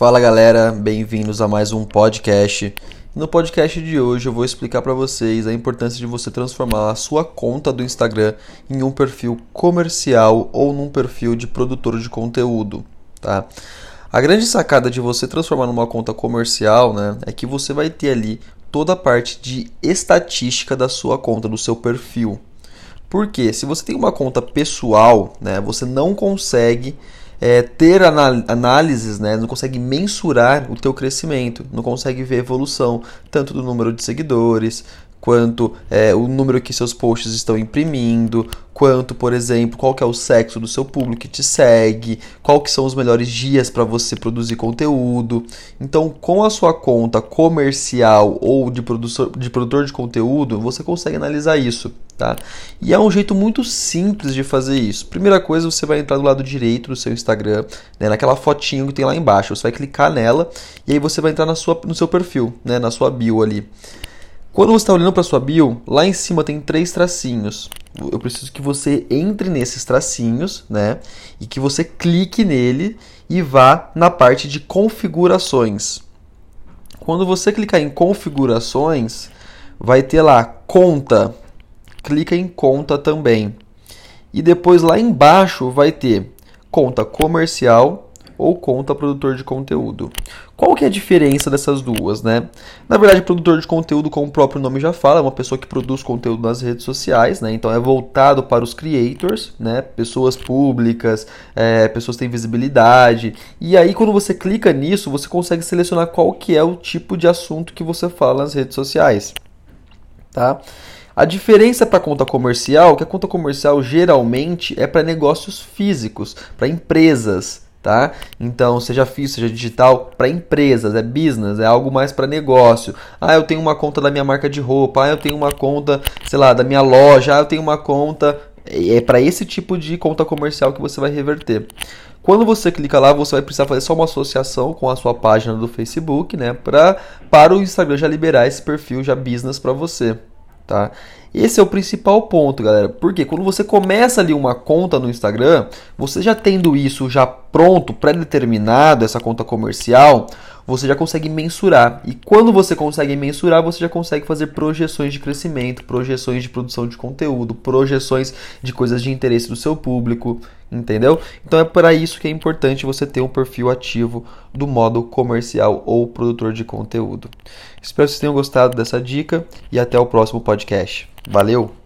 Fala galera, bem-vindos a mais um podcast. No podcast de hoje eu vou explicar para vocês a importância de você transformar a sua conta do Instagram em um perfil comercial ou num perfil de produtor de conteúdo, tá? A grande sacada de você transformar numa conta comercial, né, é que você vai ter ali toda a parte de estatística da sua conta, do seu perfil. Porque se você tem uma conta pessoal, né, você não consegue é, ter análises, né, não consegue mensurar o teu crescimento, não consegue ver evolução tanto do número de seguidores, quanto é, o número que seus posts estão imprimindo, quanto, por exemplo, qual que é o sexo do seu público que te segue, qual que são os melhores dias para você produzir conteúdo. Então, com a sua conta comercial ou de, produtor, de produtor de conteúdo, você consegue analisar isso, tá? E é um jeito muito simples de fazer isso. Primeira coisa, você vai entrar do lado direito do seu Instagram, né, naquela fotinho que tem lá embaixo. Você vai clicar nela e aí você vai entrar na sua, no seu perfil, né, na sua bio ali. Quando você está olhando para sua bio, lá em cima tem três tracinhos. Eu preciso que você entre nesses tracinhos, né? E que você clique nele e vá na parte de configurações. Quando você clicar em configurações, vai ter lá conta. Clica em conta também. E depois lá embaixo vai ter conta comercial, ou conta produtor de conteúdo. Qual que é a diferença dessas duas, né? Na verdade, produtor de conteúdo, como o próprio nome já fala, é uma pessoa que produz conteúdo nas redes sociais, né? Então é voltado para os creators, né? Pessoas públicas, é, pessoas que têm visibilidade. E aí, quando você clica nisso, você consegue selecionar qual que é o tipo de assunto que você fala nas redes sociais, tá? A diferença para conta comercial, que a conta comercial geralmente é para negócios físicos, para empresas, tá? Então, seja físico, seja digital, para empresas, é business, é algo mais para negócio. Ah, eu tenho uma conta da minha marca de roupa, ah, eu tenho uma conta, sei lá, da minha loja, ah, eu tenho uma conta. É para esse tipo de conta comercial que você vai reverter. Quando você clica lá, você vai precisar fazer só uma associação com a sua página do Facebook, né, pra, para o Instagram já liberar esse perfil já business para você tá? Esse é o principal ponto, galera. Porque quando você começa ali uma conta no Instagram, você já tendo isso já pronto, pré-determinado, essa conta comercial, você já consegue mensurar. E quando você consegue mensurar, você já consegue fazer projeções de crescimento, projeções de produção de conteúdo, projeções de coisas de interesse do seu público, entendeu? Então é para isso que é importante você ter um perfil ativo do modo comercial ou produtor de conteúdo. Espero que vocês tenham gostado dessa dica e até o próximo podcast. Valeu!